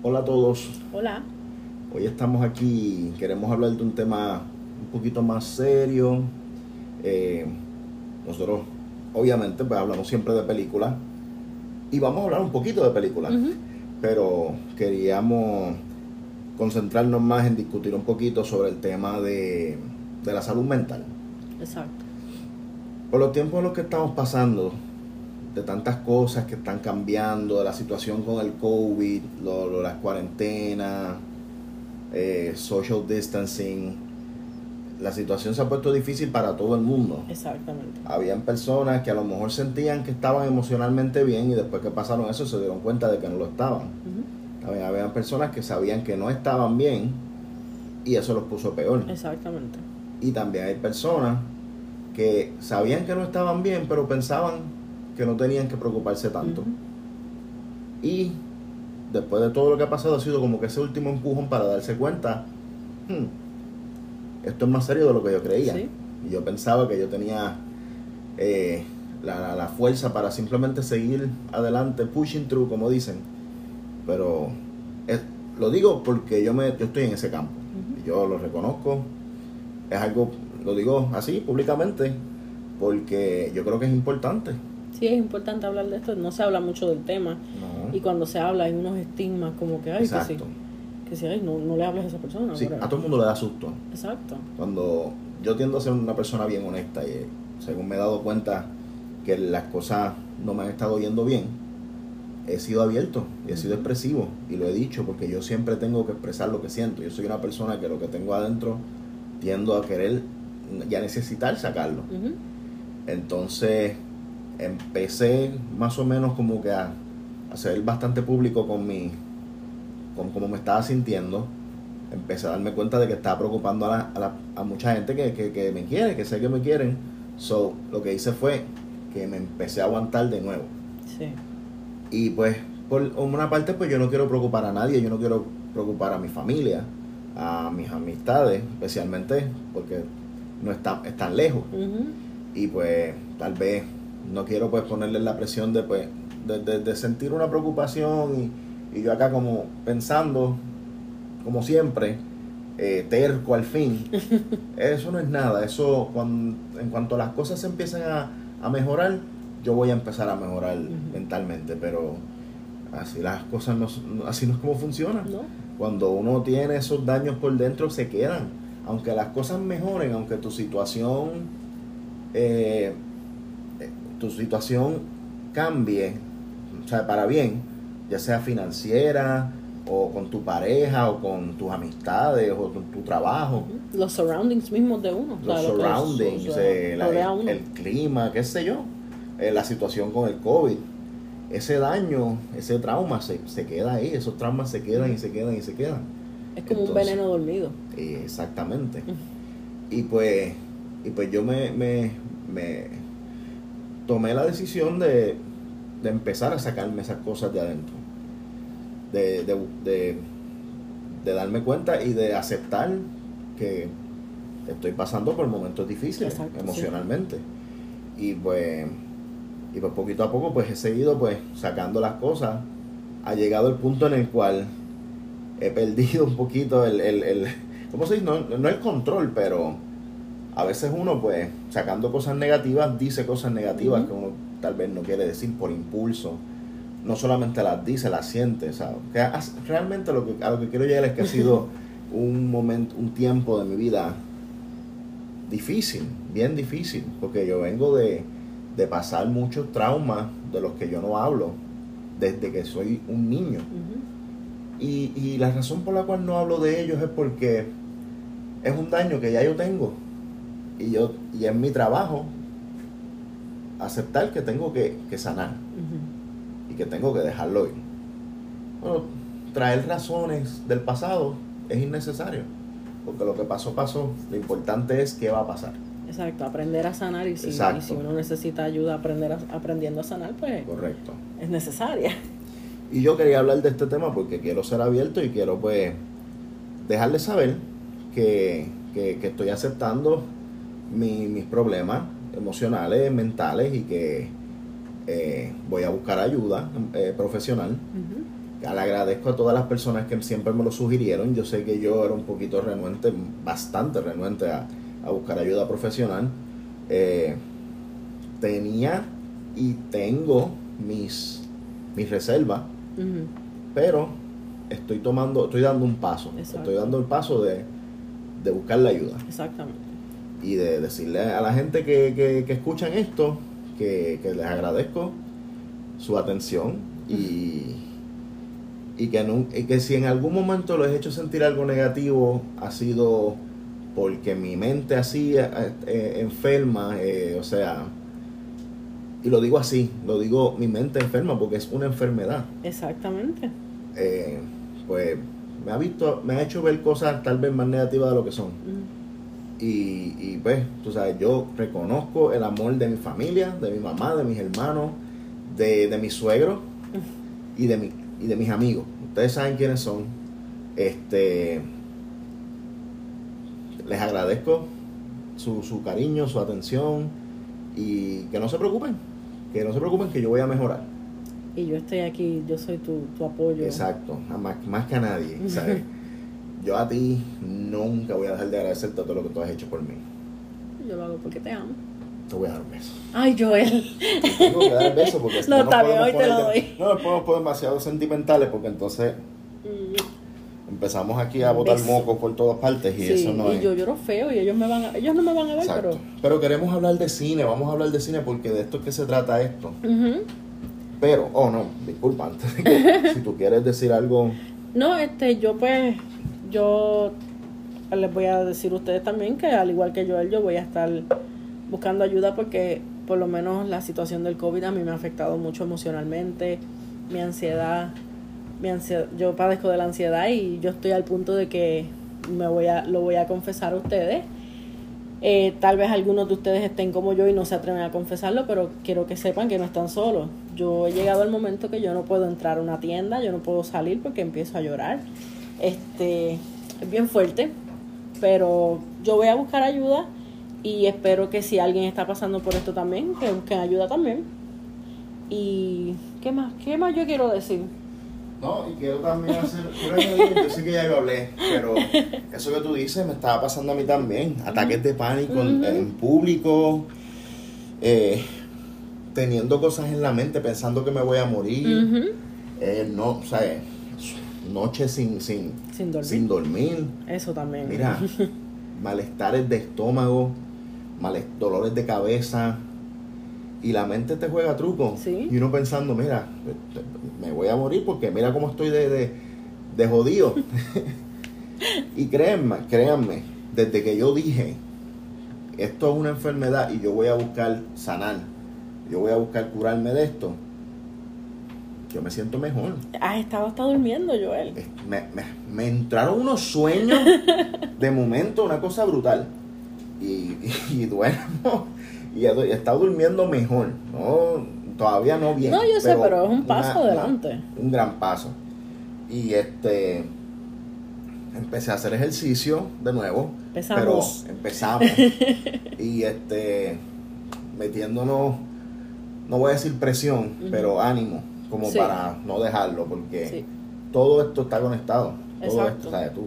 Hola a todos. Hola. Hoy estamos aquí, queremos hablar de un tema un poquito más serio. Eh, nosotros, obviamente, pues hablamos siempre de películas y vamos a hablar un poquito de películas, pero queríamos concentrarnos más en discutir un poquito sobre el tema de, de la salud mental. Exacto. Por los tiempos en los que estamos pasando, de tantas cosas que están cambiando, de la situación con el COVID, lo, lo- las cuarentenas, eh, social distancing, la situación se ha puesto difícil para todo el mundo. Exactamente. Habían personas que a lo mejor sentían que estaban emocionalmente bien y después que pasaron eso se dieron cuenta de que no lo estaban. También habían personas que sabían que no estaban bien y eso los puso peor. Exactamente. Y también hay personas que sabían que no estaban bien, pero pensaban que no tenían que preocuparse tanto. Y después de todo lo que ha pasado, ha sido como que ese último empujón para darse cuenta, "Hmm, esto es más serio de lo que yo creía. Sí. Y yo pensaba que yo tenía eh, la, la- la fuerza para simplemente seguir adelante, pushing through, como dicen. Pero es- lo digo porque yo, me, yo estoy en ese campo. Yo lo reconozco. Es algo, lo digo así, públicamente, porque yo creo que es importante. Sí, es importante hablar de esto. No se habla mucho del tema. ¿no? Y cuando se habla hay unos estigmas como que, ay, que sí. Exacto. Que sí, ay, no, no le hables a esa persona. Sí, a todo el mundo le da susto. Exacto. Cuando yo tiendo a ser una persona bien honesta y según me he dado cuenta que las cosas no me han estado yendo bien, he sido abierto y he sido expresivo y lo he dicho porque yo siempre tengo que expresar lo que siento. Yo soy una persona que lo que tengo adentro tiendo a querer y a necesitar sacarlo. Entonces empecé más o menos como que a, ser bastante público con mi con cómo me estaba sintiendo. Empecé a darme cuenta de que estaba preocupando a, la- a, la- a mucha gente que, que, que me quiere, que sé que me quieren. So, lo que hice fue que me empecé a aguantar de nuevo. Sí. Y pues, por una parte, pues yo no quiero preocupar a nadie, yo no quiero preocupar a mi familia, a mis amistades, especialmente porque no están, están lejos y pues tal vez no quiero pues ponerle la presión de pues de, de- de sentir una preocupación y, y yo acá como pensando como siempre eh, terco al fin eso no es nada eso cuando, en cuanto las cosas se empiezan a, a mejorar yo voy a empezar a mejorar mentalmente pero así las cosas no, así no es como funciona ¿No? cuando uno tiene esos daños por dentro se quedan. Aunque las cosas mejoren, aunque tu situación, eh, tu situación cambie, o sea, para bien, ya sea financiera o con tu pareja o con tus amistades o tu, tu trabajo. Los surroundings mismos de uno. o los lo surroundings, su- su- eh, la- uno. el clima, qué sé yo, eh, la situación con el COVID. Ese daño, ese trauma se, se queda ahí, esos traumas se quedan y se quedan y se quedan. es como un veneno dormido. Eh, Exactamente. Y pues, y pues yo me, me, me tomé la decisión de, de empezar a sacarme esas cosas de adentro. De, de, de, de darme cuenta y de aceptar que estoy pasando por momentos difíciles Exacto, sí. emocionalmente. Y pues, y pues poquito a poco pues he seguido pues sacando las cosas. Ha llegado el punto en el cual he perdido un poquito el, el, el ¿cómo se dice? No, no el control, pero a veces uno pues sacando cosas negativas dice cosas negativas que uno tal vez no quiere decir por impulso. No solamente las dice, las siente, ¿sabes? Que realmente lo que, a lo que quiero llegar es que ha sido un momento, un tiempo de mi vida difícil, bien difícil, porque yo vengo de, de pasar muchos traumas de los que yo no hablo desde que soy un niño. Y, y la razón por la cual no hablo de ellos es porque es un daño que ya yo tengo. Y yo y es mi trabajo aceptar que tengo que, que sanar y que tengo que dejarlo ir. Bueno, traer razones del pasado es innecesario. Porque lo que pasó, pasó. Lo importante es qué va a pasar. Exacto, aprender a sanar y si, y si uno necesita ayuda aprender a- aprendiendo a sanar, pues Correcto. es necesaria. Y yo quería hablar de este tema porque quiero ser abierto y quiero pues dejarles saber que, que- que estoy aceptando mi- mis problemas emocionales, mentales y que eh, voy a buscar ayuda eh, profesional Ujú. Le agradezco a todas las personas que siempre me lo sugirieron. Yo sé que yo era un poquito renuente, bastante renuente a, a buscar ayuda profesional. Eh, tenía y tengo mis, mis reservas, pero estoy tomando, estoy dando un paso. Exacto. Estoy dando el paso de, de buscar la ayuda Exactamente. Y de decirle a la gente que, que, que escuchan esto que, que les agradezco su atención y, y que, nun- y que si en algún momento les he hecho sentir algo negativo ha sido porque mi mente así eh, eh, enferma, eh, o sea, y lo digo así, lo digo mi mente enferma porque es una enfermedad Exactamente. eh, pues me ha visto, me ha hecho ver cosas tal vez más negativas de lo que son. Ujú. Y, y pues, tú sabes, yo reconozco el amor de mi familia, de mi mamá, de mis hermanos, de, de mis suegros y de, mi, y de mis amigos. Ustedes saben quiénes son. Este, les agradezco su, su cariño, su atención y que no se preocupen, que no se preocupen que yo voy a mejorar. Y yo estoy aquí, yo soy tu, tu apoyo. Exacto, más, más que a nadie, ¿sabes? Yo a ti nunca voy a dejar de agradecerte todo lo que tú has hecho por mí. Yo lo hago porque te amo. Te voy a dar un beso. Ay, Joel. Tengo que dar beso porque No, está bien, hoy te lo doy. No nos podemos poner demasiado sentimentales porque entonces Mm, empezamos aquí a botar mocos por todas partes y sí, eso no y es. yo lloro feo y ellos me van a, ellos no me van a ver, Exacto. Pero queremos hablar de cine, vamos a hablar de cine porque de esto es que se trata esto. pero. Ujú. Pero, oh no, disculpa, antes de que- si tú quieres decir algo, No, este, yo pues, yo les voy a decir a ustedes también que al igual que Joel, yo voy a estar buscando ayuda porque por lo menos la situación del COVID a mí me ha afectado mucho emocionalmente, mi ansiedad, mi ansiedad, yo padezco de la ansiedad y yo estoy al punto de que me voy a, lo voy a confesar a ustedes. Eh, tal vez algunos de ustedes estén como yo y no se atreven a confesarlo, pero quiero que sepan que no están solos. Yo he llegado al momento que yo no puedo entrar a una tienda, yo no puedo salir porque empiezo a llorar. Este, es bien fuerte, pero yo voy a buscar ayuda y espero que si alguien está pasando por esto también, que busquen ayuda también. Y ¿qué más? ¿Qué más yo quiero decir? No, y quiero también hacer. yo sé que ya yo hablé, pero eso que tú dices me estaba pasando a mí también. Ataques de pánico en, público, eh, teniendo cosas en la mente, pensando que me voy a morir. Eh, no, o sea, noches sin, sin, Sin dormir. sin dormir. Eso también. Mira, malestares de estómago, males- dolores de cabeza. Y la mente te juega truco. Sí. Y uno pensando, mira, me voy a morir porque mira cómo estoy de, de, de jodido. y créanme, créanme, desde que yo dije, esto es una enfermedad y yo voy a buscar sanar, yo voy a buscar curarme de esto, yo me siento mejor. Has estado hasta durmiendo, Joel. Me, me- me entraron unos sueños de momento, una cosa brutal. Y, y duermo y he, estado durmiendo mejor. No, todavía no bien. No, yo sé, pero es un paso una- adelante. un gran paso. Y este empecé a hacer ejercicio de nuevo. Empezamos. Pero empezamos. y este metiéndonos, no voy a decir presión, pero ánimo, como Sí. para no dejarlo, porque Sí. todo esto está conectado. Todo Exacto. esto, ¿sabes? Tú,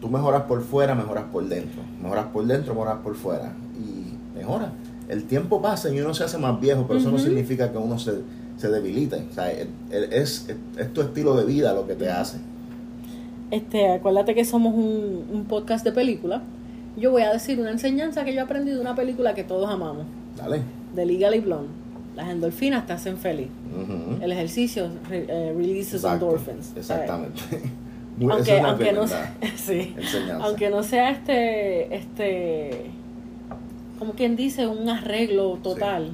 tú mejoras por fuera, mejoras por dentro. Mejoras por dentro, mejoras por fuera. Y mejora. El tiempo pasa y uno se hace más viejo, pero eso no significa que uno se, se debilite. O sea, es, es- es tu estilo de vida lo que te hace. Este, acuérdate que somos un, un podcast de película. Yo voy a decir una enseñanza que yo aprendí de una película que todos amamos, Dale. de Legally Blonde. Las endorfinas te hacen feliz. El ejercicio re- eh, releases Exacto. endorphins. Exactamente. Esa Aunque, es aunque no sí. aunque no sea este, este, como quien dice, un arreglo total,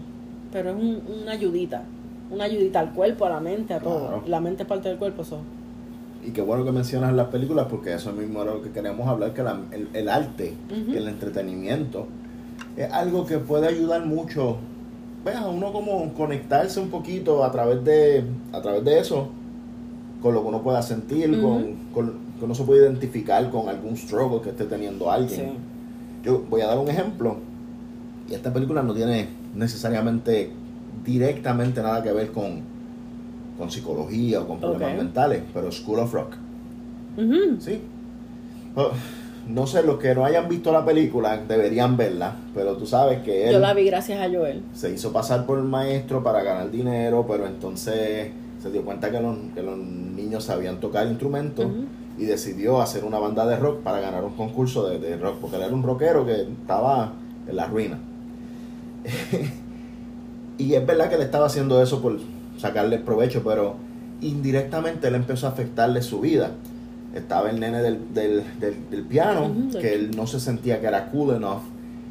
pero es un- una ayudita, una ayudita al cuerpo, a la mente, a todo. Claro. La mente es parte del cuerpo, eso. Y qué bueno que mencionas las películas porque eso mismo era lo que queremos hablar, que la- el, el arte el entretenimiento es algo que puede ayudar mucho pues, a uno como conectarse un poquito a través de a través de eso con lo que uno pueda sentir, con, con que uno se puede identificar con algún struggle que esté teniendo alguien. Sí. Yo voy a dar un ejemplo. Y esta película no tiene necesariamente directamente nada que ver con, con psicología o con problemas mentales, pero School of Rock. Sí. Oh, No sé, los que no hayan visto la película deberían verla, pero tú sabes que él Yo la vi gracias a Joel. se hizo pasar por el maestro para ganar dinero, pero entonces se dio cuenta que los, que los niños sabían tocar instrumentos y decidió hacer una banda de rock para ganar un concurso de, de rock, porque él era un rockero que estaba en la ruina. y es verdad que le estaba haciendo eso por sacarle provecho, pero indirectamente él empezó a afectarle su vida. Estaba el nene del, del, del- del piano, que él no se sentía que era cool enough.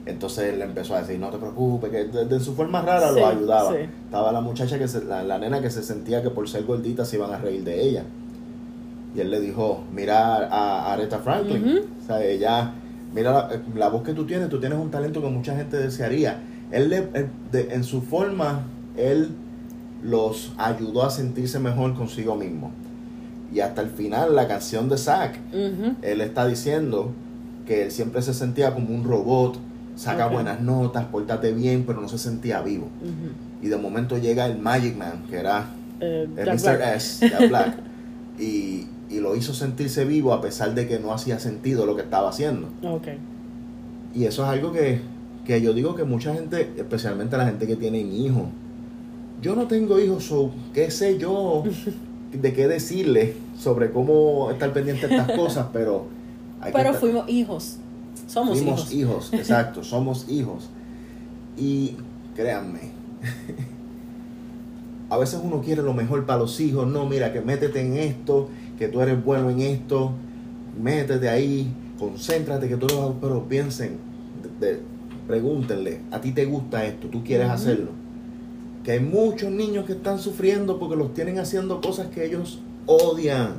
Entonces él empezó a decir, no te preocupes, que de, de su forma rara Sí, lo ayudaba. sí. Estaba la muchacha, que se- la, la nena que se sentía que por ser gordita se iban a reír de ella. Y él le dijo, mira a Aretha Franklin. O sea, ella, mira la, la voz que tú tienes, tú tienes un talento que mucha gente desearía. Él, le- él- de- en su forma, él los ayudó a sentirse mejor consigo mismo. Y hasta el final, la canción de Zack, él está diciendo que él siempre se sentía como un robot, saca buenas notas, pórtate bien, pero no se sentía vivo. Y de momento llega el Magic Man, que era Eh, el Mr. Black. S, Jack Black, y, y lo hizo sentirse vivo a pesar de que no hacía sentido lo que estaba haciendo. Ok. Y eso es algo que, que yo digo que mucha gente, especialmente la gente que tiene hijos, yo no tengo hijos, so, ¿qué sé yo de qué decirle sobre cómo estar pendiente de estas cosas? Pero, hay Pero fuimos hijos. Somos fuimos hijos. hijos, exacto, somos hijos. Y créanme, a veces uno quiere lo mejor para los hijos, no, mira, que métete en esto, que tú eres bueno en esto, métete ahí, concéntrate, que tú lo pero piensen, de- de- pregúntenle, ¿a ti te gusta esto? ¿Tú quieres hacerlo? Que hay muchos niños que están sufriendo porque los tienen haciendo cosas que ellos odian.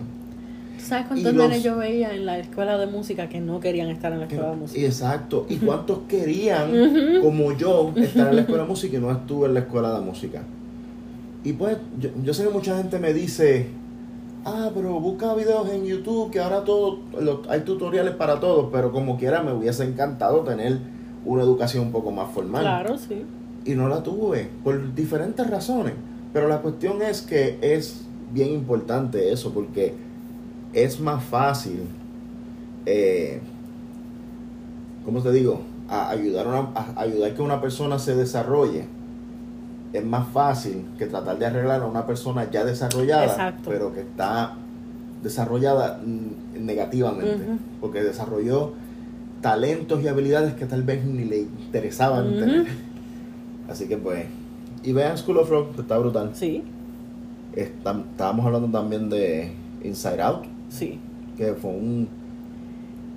¿Sabes cuántos los- nenes yo veía en la escuela de música que no querían estar en la escuela de música? Exacto. ¿Y cuántos querían, como yo, estar en la escuela de música y no estuve en la escuela de música? Y pues, yo, yo sé que mucha gente me dice, ah, pero busca videos en YouTube, que ahora todo, hay tutoriales para todos, pero como quiera me hubiese encantado tener una educación un poco más formal. Claro, sí. Y no la tuve, por diferentes razones. Pero la cuestión es que es bien importante eso, porque es más fácil, eh, ¿cómo te digo? A ayudar, a, una- a ayudar que una persona se desarrolle. Es más fácil que tratar de arreglar a una persona ya desarrollada, Exacto. pero que está desarrollada mm, negativamente, porque desarrolló talentos y habilidades que tal vez ni le interesaban tener. Así que pues, y vean School of Rock, está brutal. Sí, Está- estábamos hablando también de Inside Out, sí. que fue un...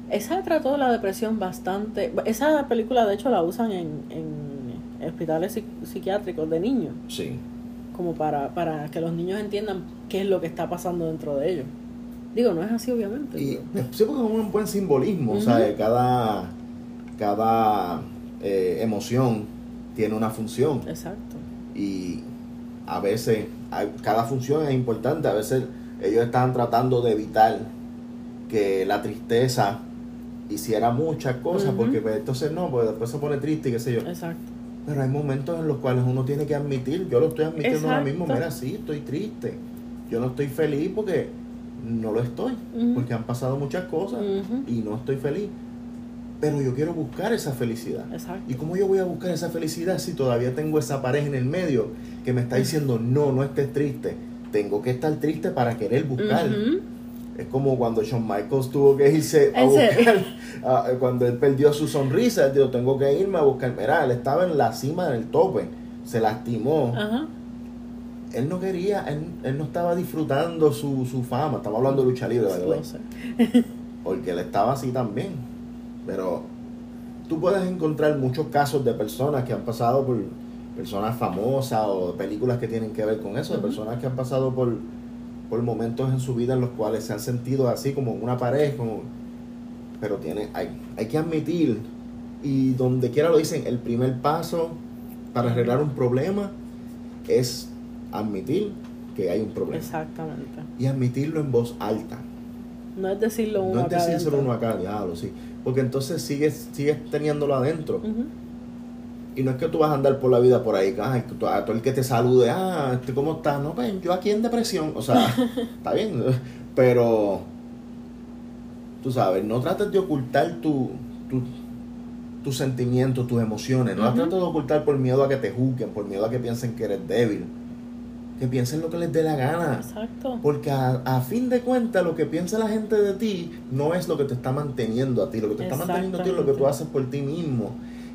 Esa trató la depresión bastante. Esa película, de hecho, la usan en, en hospitales psiquiátricos de niños, Sí, como para, para que los niños entiendan qué es lo que está pasando dentro de ellos. Digo, no es así, obviamente. y pero- sí porque es un buen simbolismo, o sea, cada, cada eh, emoción tiene una función Exacto. y a veces hay- cada función es importante, a veces ellos estaban tratando de evitar que la tristeza hiciera muchas cosas, porque pues, entonces no, pues después se pone triste y qué sé yo. Exacto. Pero hay momentos en los cuales uno tiene que admitir, yo lo estoy admitiendo ahora mismo, mira, sí, estoy triste. Yo no estoy feliz porque no lo estoy, porque han pasado muchas cosas y no estoy feliz. Pero yo quiero buscar esa felicidad. Exacto. ¿Y cómo yo voy a buscar esa felicidad si todavía tengo esa pareja en el medio que me está diciendo, no, no estés triste? Tengo que estar triste para querer buscar. Es como cuando Shawn Michaels tuvo que irse a buscar, a- cuando él perdió su sonrisa, él dijo, tengo que irme a buscar. Mira, él estaba en la cima del tope, se lastimó. Ajá. Él no quería, él, él no estaba disfrutando su, su fama. Estamos hablando de lucha libre, sé. porque él estaba así también. Pero tú puedes encontrar muchos casos de personas que han pasado por personas famosas o películas que tienen que ver con eso, de personas que han pasado por, por momentos en su vida en los cuales se han sentido así como una pared, como pero tiene, hay, hay que admitir, y donde quiera lo dicen, el primer paso para arreglar un problema es admitir que hay un problema. Exactamente. Y admitirlo en voz alta. No es decirlo uno No es decírselo uno acá, diablo, sí. Porque entonces sigues, sigues teniéndolo adentro. Y no es que tú vas a andar por la vida por ahí, tú- a todo el que te salude, ah, este, ¿cómo estás? No, ven, yo aquí en depresión, o sea, está bien, pero tú sabes, no trates de ocultar tu, tu, tus sentimientos, tus emociones, no las trates de ocultar por miedo a que te juzguen, por miedo a que piensen que eres débil, que piensen lo que les dé la gana. Exacto. Porque a, a fin de cuentas lo que piensa la gente de ti no es lo que te está manteniendo a ti, lo que te está manteniendo a ti es lo que tú haces por ti mismo.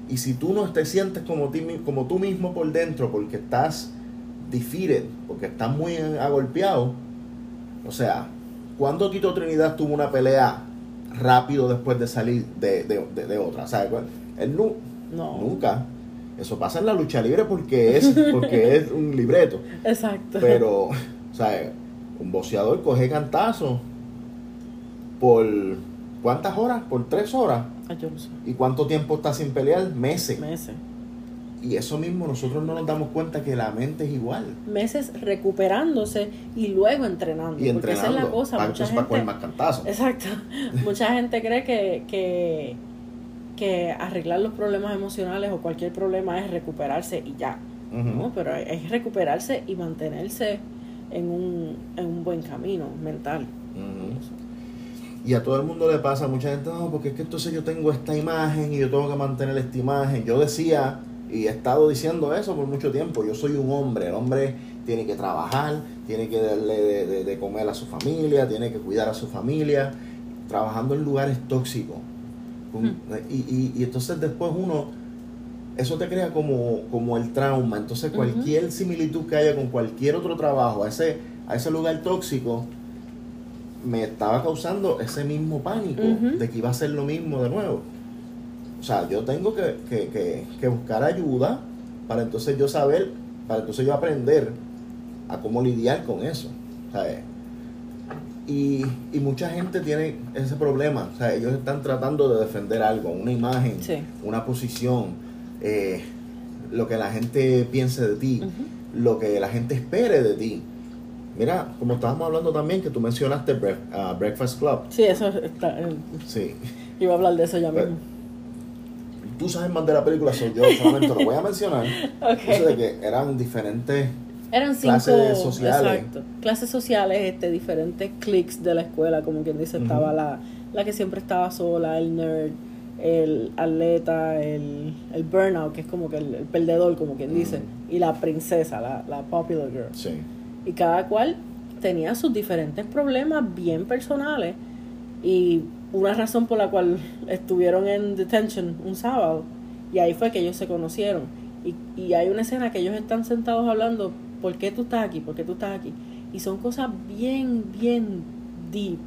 Y si tú no te sientes como, ti, como tú mismo por dentro porque estás defeated, porque estás muy agolpeado, o sea, ¿cuándo Tito Trinidad tuvo una pelea rápido después de salir de, de, de- de otra? ¿Sabes? Él nu- No. nunca. Eso pasa en la lucha libre porque es, porque es un libreto. Exacto. Pero, o sea, un boxeador coge cantazo por ¿cuántas horas? Por tres horas. Ay, yo no sé. ¿Y cuánto tiempo está sin pelear? Meses. Meses. Y eso mismo nosotros no nos damos cuenta que la mente es igual. Meses recuperándose y luego entrenando. Y porque esa entrenando. es la cosa. para, Mucha más cantazos. exacto. Mucha gente cree que, que, que arreglar los problemas emocionales o cualquier problema es recuperarse y ya. ¿no? Pero es recuperarse y mantenerse en un, en un buen camino mental. Y a todo el mundo le pasa, mucha gente, no, porque es que entonces yo tengo esta imagen y yo tengo que mantener esta imagen. Yo decía, y he estado diciendo eso por mucho tiempo, yo soy un hombre, el hombre tiene que trabajar, tiene que darle de, de- de comer a su familia, tiene que cuidar a su familia, trabajando en lugares tóxicos. Con- Hmm. y, y, y entonces después uno, eso te crea como, como el trauma. Entonces cualquier similitud que haya con cualquier otro trabajo, a ese, a ese lugar tóxico, me estaba causando ese mismo pánico de que iba a ser lo mismo de nuevo. O sea, yo tengo que, que, que, que buscar ayuda para entonces yo saber, para entonces yo aprender a cómo lidiar con eso. ¿sabes? Y, y mucha gente tiene ese problema. O sea, ellos están tratando de defender algo, una imagen, Sí. una posición, eh, lo que la gente piense de ti, lo que la gente espere de ti. Mira, como estábamos hablando también, que tú mencionaste ah, Breakfast Club. Sí, eso está. eh, Sí. Iba a hablar de eso ya Pero- mismo. Tú sabes más de la película, soy yo, solamente lo voy a mencionar. Ok. Eso de que eran diferentes. Eran cinco clases sociales. Exacto. Clases sociales, este, diferentes cliques de la escuela, como quien dice, estaba la, la que siempre estaba sola, el nerd, el atleta, el, el burnout, que es como que el, el perdedor, como quien dice, y la princesa, la, la popular girl. Sí. Y cada cual tenía sus diferentes problemas bien personales y una razón por la cual estuvieron en detention un sábado y ahí fue que ellos se conocieron y, y hay una escena que ellos están sentados hablando ¿por qué tú estás aquí? ¿por qué tú estás aquí? y son cosas bien bien deep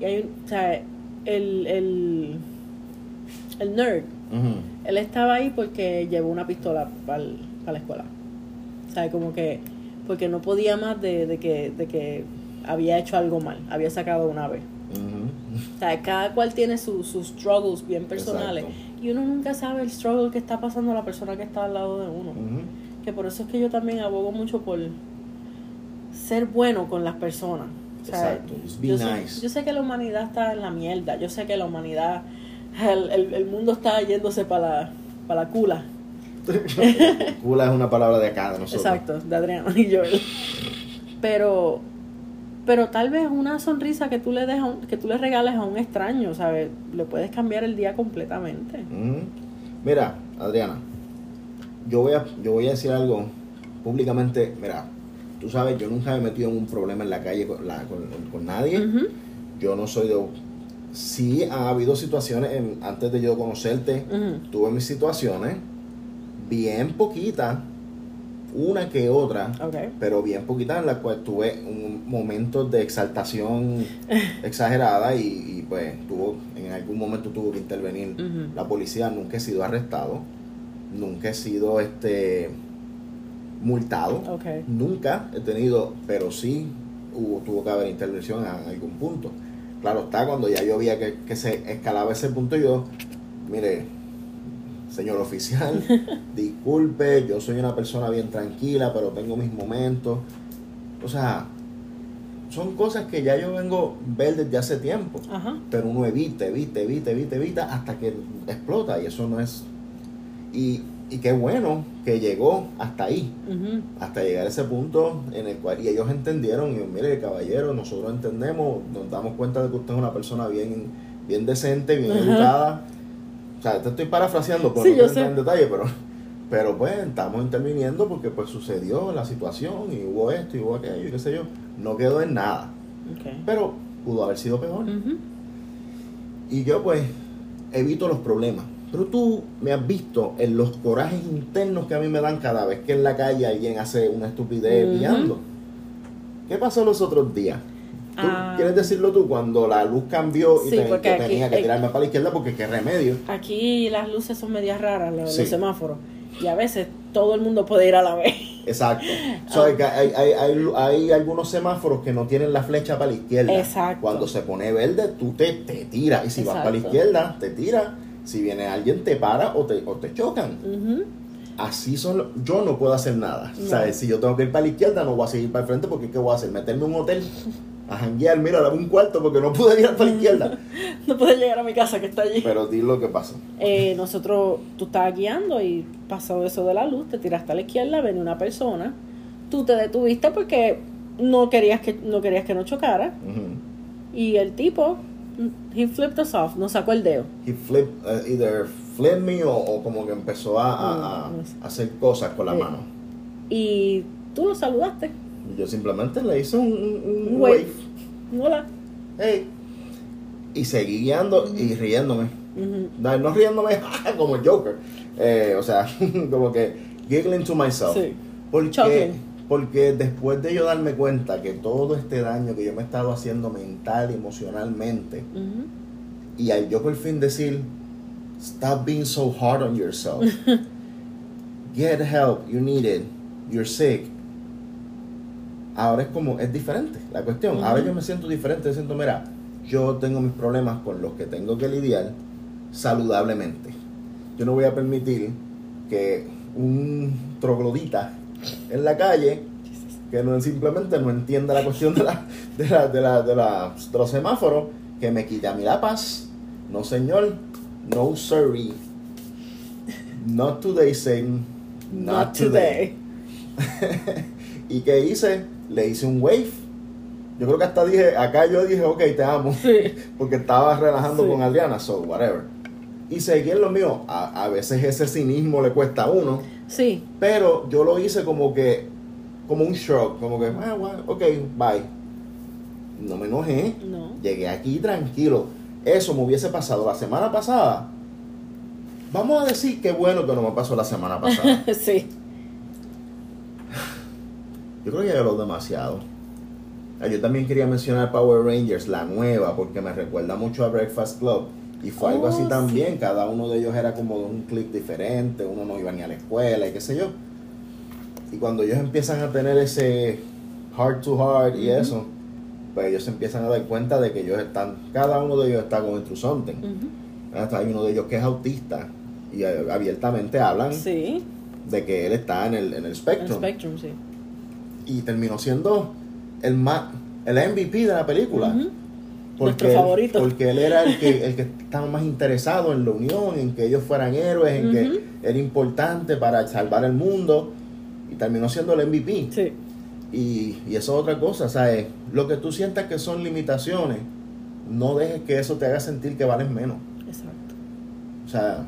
y hay o sea el, el, el nerd él estaba ahí porque llevó una pistola para la escuela. O sea, como que, porque no podía más de, de que, de que había hecho algo mal, había sacado una vez. Ujú. O sea, cada cual tiene sus sus struggles bien personales. Exacto. Y uno nunca sabe el struggle que está pasando la persona que está al lado de uno. Que por eso es que yo también abogo mucho por ser bueno con las personas. O sea, Exacto. Just be yo, sé, nice. yo sé que la humanidad está en la mierda. Yo sé que la humanidad, el, el, el mundo está yéndose para la, para la cula. Cula es una palabra de acá, de nosotros. Exacto, de Adriana y Joel. Pero, pero tal vez una sonrisa que tú le des un- que tú le regales a un extraño, ¿sabes? Le puedes cambiar el día completamente. Mira, Adriana, yo voy a, yo voy a decir algo públicamente. Mira, tú sabes, yo nunca me he metido en un problema en la calle con, la- con, con nadie. Yo no soy de... Sí ha habido situaciones, en- antes de yo conocerte, tuve mis situaciones, bien poquitas, una que otra, pero bien poquitas en las cuales tuve un momento de exaltación exagerada y, y, pues tuvo, en algún momento tuvo que intervenir. La policía, nunca he sido arrestado, nunca he sido este multado, nunca he tenido, pero sí hubo, tuvo que haber intervención en algún punto. Claro está, cuando ya yo veía que, que se escalaba ese punto, yo, mire, señor oficial, disculpe, yo soy una persona bien tranquila, pero tengo mis momentos. O sea, son cosas que ya yo vengo ver desde hace tiempo, Ajá. pero uno evita, evita, evita, evita, evita hasta que explota y eso no es... Y y qué bueno que llegó hasta ahí, hasta llegar a ese punto en el cual, y ellos entendieron, y yo, mire caballero, nosotros entendemos, nos damos cuenta de que usted es una persona bien, bien decente, bien educada. O sea, te estoy parafraseando, por Sí, no sé. en detalle, pero, pero pues estamos interviniendo porque pues sucedió la situación y hubo esto y hubo aquello y qué sé yo. No quedó en nada, pero pudo haber sido peor. Y yo pues evito los problemas. Pero tú me has visto en los corajes internos que a mí me dan cada vez que en la calle alguien hace una estupidez Ujú. pillando. ¿Qué pasó los otros días? ¿Tú Ah. ¿Quieres decirlo tú cuando la luz cambió y Sí, te- aquí- tenía que tirarme para la izquierda porque qué remedio? Aquí las luces son medias raras, los, Sí. los semáforos. Y a veces todo el mundo puede ir a la vez. Exacto. So, hay, hay, hay, hay, hay algunos semáforos que no tienen la flecha para la izquierda. Exacto. Cuando se pone verde, tú te, te tiras. Y si vas para la izquierda, te tiras. Si viene alguien, te para o te, o te chocan. Así son. lo- Yo no puedo hacer nada. No. ¿Sabes? Si yo tengo que ir para la izquierda, no voy a seguir para el frente porque ¿qué voy a hacer? Meterme en un hotel a janguear. Mira, dame un cuarto porque no pude ir para la izquierda. No puedes llegar a mi casa que está allí. Pero di lo que pasa. Eh, nosotros, tú estabas guiando y pasó eso de la luz, te tiraste a la izquierda, venía una persona, tú te detuviste porque no querías que no querías que nos chocara y el tipo, he flipped us off, nos sacó el dedo. He flipped, uh, either flipped me o, o como que empezó a, a- a- Mm, no sé. a hacer cosas con la Sí. mano. Y tú lo saludaste. Yo simplemente le hice un, un- un Un wave. wave. Hola. Hey. Y seguí guiando y riéndome. Ujú. No, no riéndome como el Joker. Eh, o sea, como que giggling to myself. Sí. Porque. Porque después de yo darme cuenta que todo este daño que yo me he estado haciendo mental y emocionalmente, y al yo por fin decir, stop being so hard on yourself. Get help, you need it, you're sick. Ahora es como, es diferente la cuestión. Ujú. Ahora yo me siento diferente, siento, mira, yo tengo mis problemas con los que tengo que lidiar saludablemente. Yo no voy a permitir que un troglodita en la calle que no simplemente no entienda la cuestión de, la, de, la, de, la, de, la- de los semáforos, que me quita a mí la paz. No, señor. No, sorry. Not today, Satan. Not, today. ¿Y qué hice? Le hice un wave. Yo creo que hasta dije, acá yo dije, ok, te amo. Sí. Porque estaba relajando Sí. con Adriana, so whatever. Y seguí en lo mío. A, a veces ese cinismo le cuesta a uno. Sí. Pero yo lo hice como que, como un shock, como que, ah, ok, bye. No me enojé, No. llegué aquí tranquilo. Eso me hubiese pasado la semana pasada. Vamos a decir que bueno que no me pasó la semana pasada. sí. Yo creo que ya habló demasiado. Ah, Yo también quería mencionar Power Rangers, la nueva, porque me recuerda mucho a Breakfast Club. Y fue algo Oh, así sí. también. Cada uno de ellos era como de un clip diferente. Uno no iba ni a la escuela y qué sé yo. Y cuando ellos empiezan a tener ese heart to heart y eso, pues ellos se empiezan a dar cuenta de que ellos están, cada uno de ellos está con through something. Hasta Hay uno de ellos que es autista y eh, abiertamente hablan Sí. de que él está en el, en el El spectrum sí. y terminó siendo el más el MVP de la película. Porque Nuestro él, favorito. Porque él era el que, el que estaba más interesado en la unión, en que ellos fueran héroes, en que era importante para salvar el mundo. Y terminó siendo el MVP. Sí. Y, y eso es otra cosa, ¿sabes? Lo que tú sientas que son limitaciones, no dejes que eso te haga sentir que vales menos. Exacto. O sea,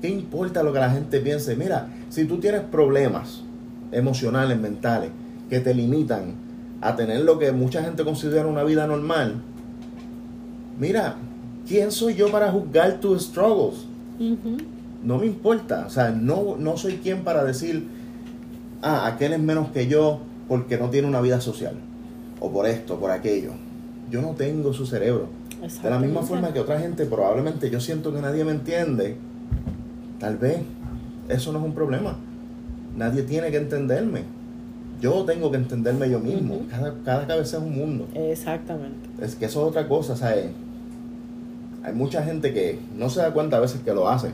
¿qué importa lo que la gente piense? Mira, si tú tienes problemas emocionales, mentales, que te limitan a tener lo que mucha gente considera una vida normal, mira, ¿quién soy yo para juzgar tus struggles? No me importa, o sea, no, no soy quien para decir, ah, aquel es menos que yo porque no tiene una vida social, o por esto, por aquello. Yo no tengo su cerebro. De la misma forma que otra gente, probablemente yo siento que nadie me entiende, tal vez eso no es un problema. Nadie tiene que entenderme. Yo tengo que entenderme yo mismo. Cada, cada cabeza es un mundo. Exactamente. Es que eso es otra cosa, ¿sabes? Hay mucha gente que no se da cuenta a veces que lo hace,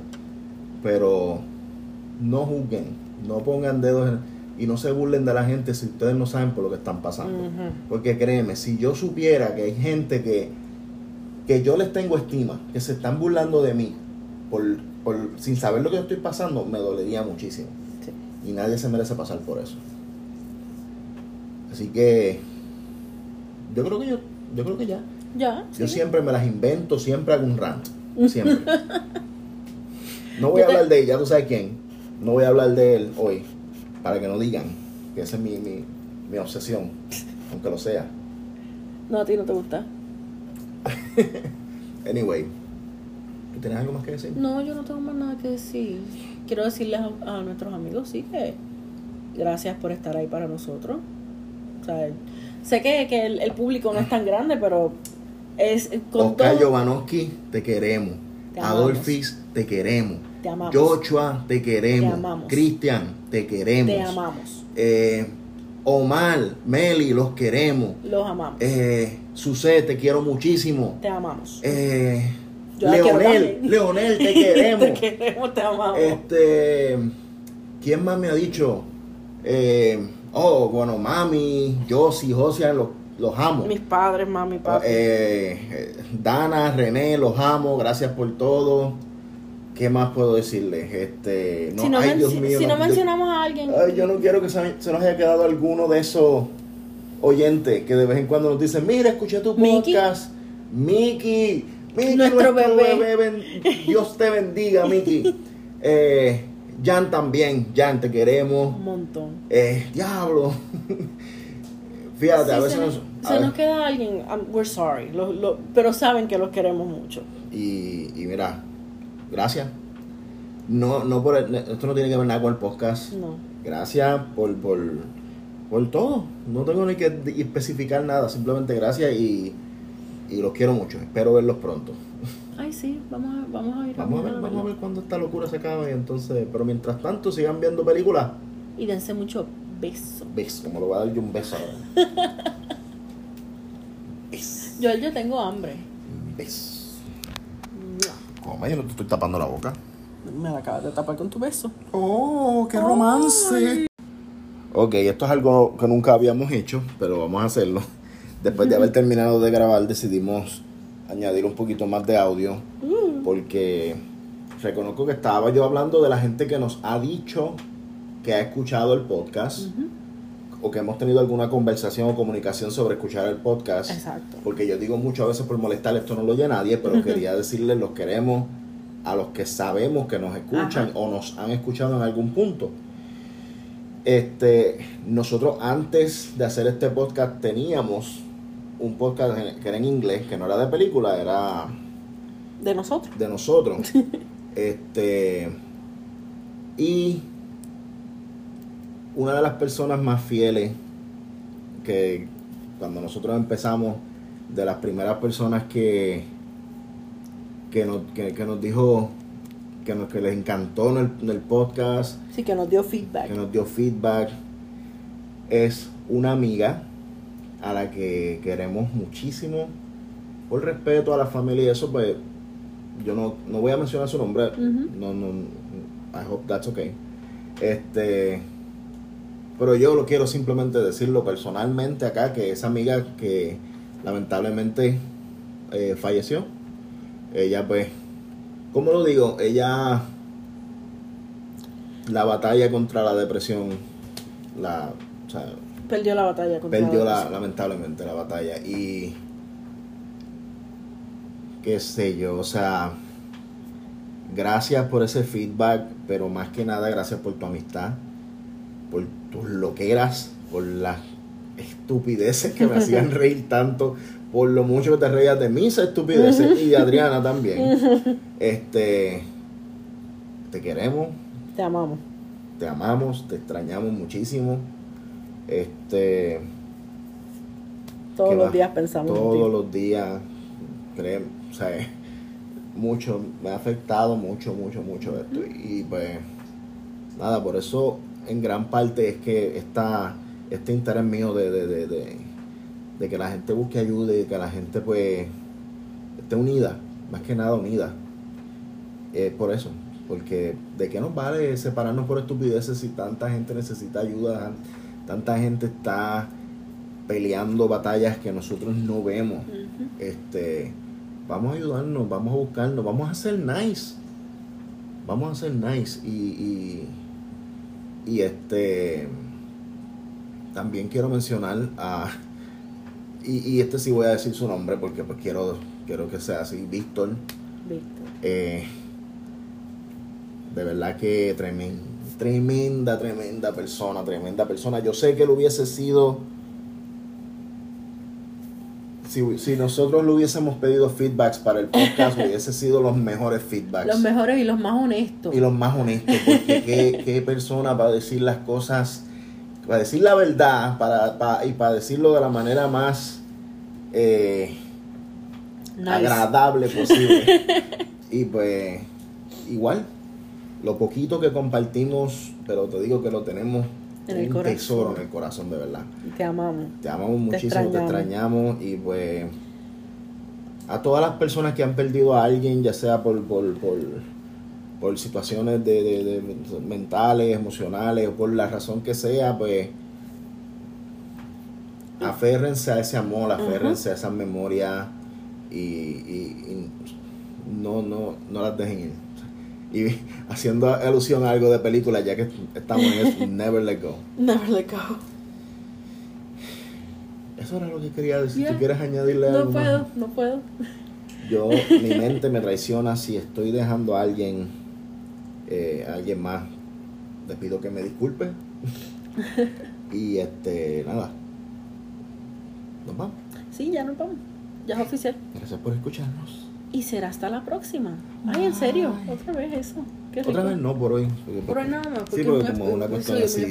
pero no juzguen, no pongan dedos en- y no se burlen de la gente si ustedes no saben por lo que están pasando. Porque créeme, si yo supiera que hay gente que, que yo les tengo estima, que se están burlando de mí por por, sin saber lo que yo estoy pasando, me dolería muchísimo. Sí. Y nadie se merece pasar por eso. Así que yo creo que yo, yo creo que ya. Ya. Yo sí. siempre me las invento, siempre hago un rant. Siempre. No voy a hablar de ella, tú sabes quién. No voy a hablar de él hoy. Para que no digan que esa es mi, mi, mi obsesión. Aunque lo sea. No, a ti no te gusta. Anyway. ¿Tú tienes algo más que decir? No, yo no tengo más nada que decir. Quiero decirles a, a nuestros amigos, sí, que gracias por estar ahí para nosotros. O sea, sé que, que el, el público no es tan grande, pero es con Oscar todo. Te queremos. Te. Adolfis, te queremos. Te amamos. Joshua, te queremos. Te amamos. Cristian, te queremos. Te amamos. Eh, Omar, Meli, los queremos. Los amamos. Eh, te quiero muchísimo. te amamos. Eh, Leonel. Leonel, te queremos. te queremos, te amamos. Este, ¿quién más me ha dicho? Eh, oh, bueno, mami, Josie, Josian, los, los amo. Mis padres, mami, papi. Eh, eh, Dana, René, los amo, gracias por todo. ¿Qué más puedo decirles? Este, no, si no, ay, Dios mío, si no mencionamos a alguien. Ay, yo no quiero que se, se nos haya quedado alguno de esos oyentes que de vez en cuando nos dicen, mira, escuché tu podcast. Miki, Miki, Nuestro bebé. ben- Dios te bendiga, Miki. Eh, Jan también, Jan, te queremos. Un montón. Eh, diablo. Fíjate, Si a veces se, nos- nos, a se ver- nos queda alguien, um, we're sorry. Lo- lo- pero saben que los queremos mucho. Y, y mira, gracias. No, no por el- esto no tiene que ver nada con el podcast. No. Gracias por, por, por todo. No tengo ni que especificar nada, simplemente gracias y, y los quiero mucho. Espero verlos pronto. Ay, sí, vamos a, vamos a ir Vamos a ver, vamos a ver cuándo esta locura se acaba y entonces, pero mientras tanto sigan viendo películas. Y dense mucho beso. Ves, como lo voy a dar yo un beso ahora. Ves. Yo, yo tengo hambre. Ves. Coma, yo no te estoy tapando la boca. Me la acabas de tapar con tu beso. Oh, qué romance. Ok, esto es algo que nunca habíamos hecho, pero vamos a hacerlo. Después de haber terminado de grabar, decidimos añadir un poquito más de audio, porque reconozco que estaba yo hablando de la gente que nos ha dicho que ha escuchado el podcast, o que hemos tenido alguna conversación o comunicación sobre escuchar el podcast. Exacto. Porque yo digo mucho a veces por molestar, esto no lo oye nadie, pero quería decirles los queremos a los que sabemos que nos escuchan Ajá. o nos han escuchado en algún punto. Este, nosotros antes de hacer este podcast teníamos un podcast que era en inglés, que no era de película, era De nosotros. de nosotros. este y una de las personas más fieles que cuando nosotros empezamos, de las primeras personas que que nos, que, que nos dijo que, nos, que les encantó en el, en el podcast, Sí, que nos dio feedback. que nos dio feedback, es una amiga a la que queremos muchísimo. Por respeto a la familia y eso, pues yo no, no voy a mencionar su nombre. Ujú. No, no, I hope that's okay. Este, pero yo lo quiero simplemente decirlo personalmente acá, que esa amiga que lamentablemente eh, falleció, ella pues, ¿cómo lo digo? Ella, la batalla contra la depresión, la, o sea, Perdió la batalla contra perdió la, depresión. lamentablemente la batalla y qué sé yo, o sea, gracias por ese feedback, pero más que nada gracias por tu amistad, por tus loqueras, por las estupideces que me hacían reír tanto, por lo mucho que te reías de mis estupideces y de Adriana también. Este, te queremos, Te amamos. te amamos, te extrañamos muchísimo. Este, Todos ¿Qué los va? días pensamos en todos ti. los días, créeme, o sea, mucho, me ha afectado mucho, mucho, mucho esto. Y pues, nada, por eso en gran parte es que esta, este interés mío de, de, de, de, de que la gente busque ayuda y que la gente pues esté unida, más que nada unida. Es por eso, porque de qué nos vale separarnos por estupideces si tanta gente necesita ayuda, tanta gente está peleando batallas que nosotros no vemos. Este, vamos a ayudarnos, vamos a buscarnos, vamos a ser nice. vamos a ser nice y, y, y este también quiero mencionar a y, y este sí voy a decir su nombre porque pues quiero quiero que sea así Víctor Víctor. eh, de verdad que tremenda tremenda tremenda persona tremenda persona yo sé que él hubiese sido si, si nosotros le hubiésemos pedido feedbacks para el podcast hubiese sido los mejores feedbacks Los mejores y los más honestos. y los más honestos, porque qué, qué persona para decir las cosas, para decir la verdad para, para- y para decirlo de la manera más eh, Nice. agradable posible. y pues, igual, lo poquito que compartimos, pero te digo que lo tenemos En el un corazón. tesoro en el corazón, de verdad. Te amamos. Te amamos muchísimo, te extrañamos. y pues a todas las personas que han perdido a alguien, ya sea por, por, por, por situaciones de, de- de mentales, emocionales o por la razón que sea, pues aférrense a ese amor, aférrense a esas memorias y, y- y no, no, no las dejen ir. Y haciendo alusión a algo de película, ya que estamos en eso, Never Let Go. Never let go. Eso era lo que quería decir. ¿Tú quieres añadirle No algo más? puedo, no puedo. Yo, mi mente me traiciona si estoy dejando a alguien, eh, a alguien más. Les pido que me disculpe. y este, nada. Nos vamos. Sí, ya nos vamos. Ya es oficial. Gracias por escucharnos. Y será hasta la próxima. Ay, en serio. Otra vez eso. Qué Otra vez no por hoy. porque- Por hoy nada más, Sí, porque porque muy- como una cuestión así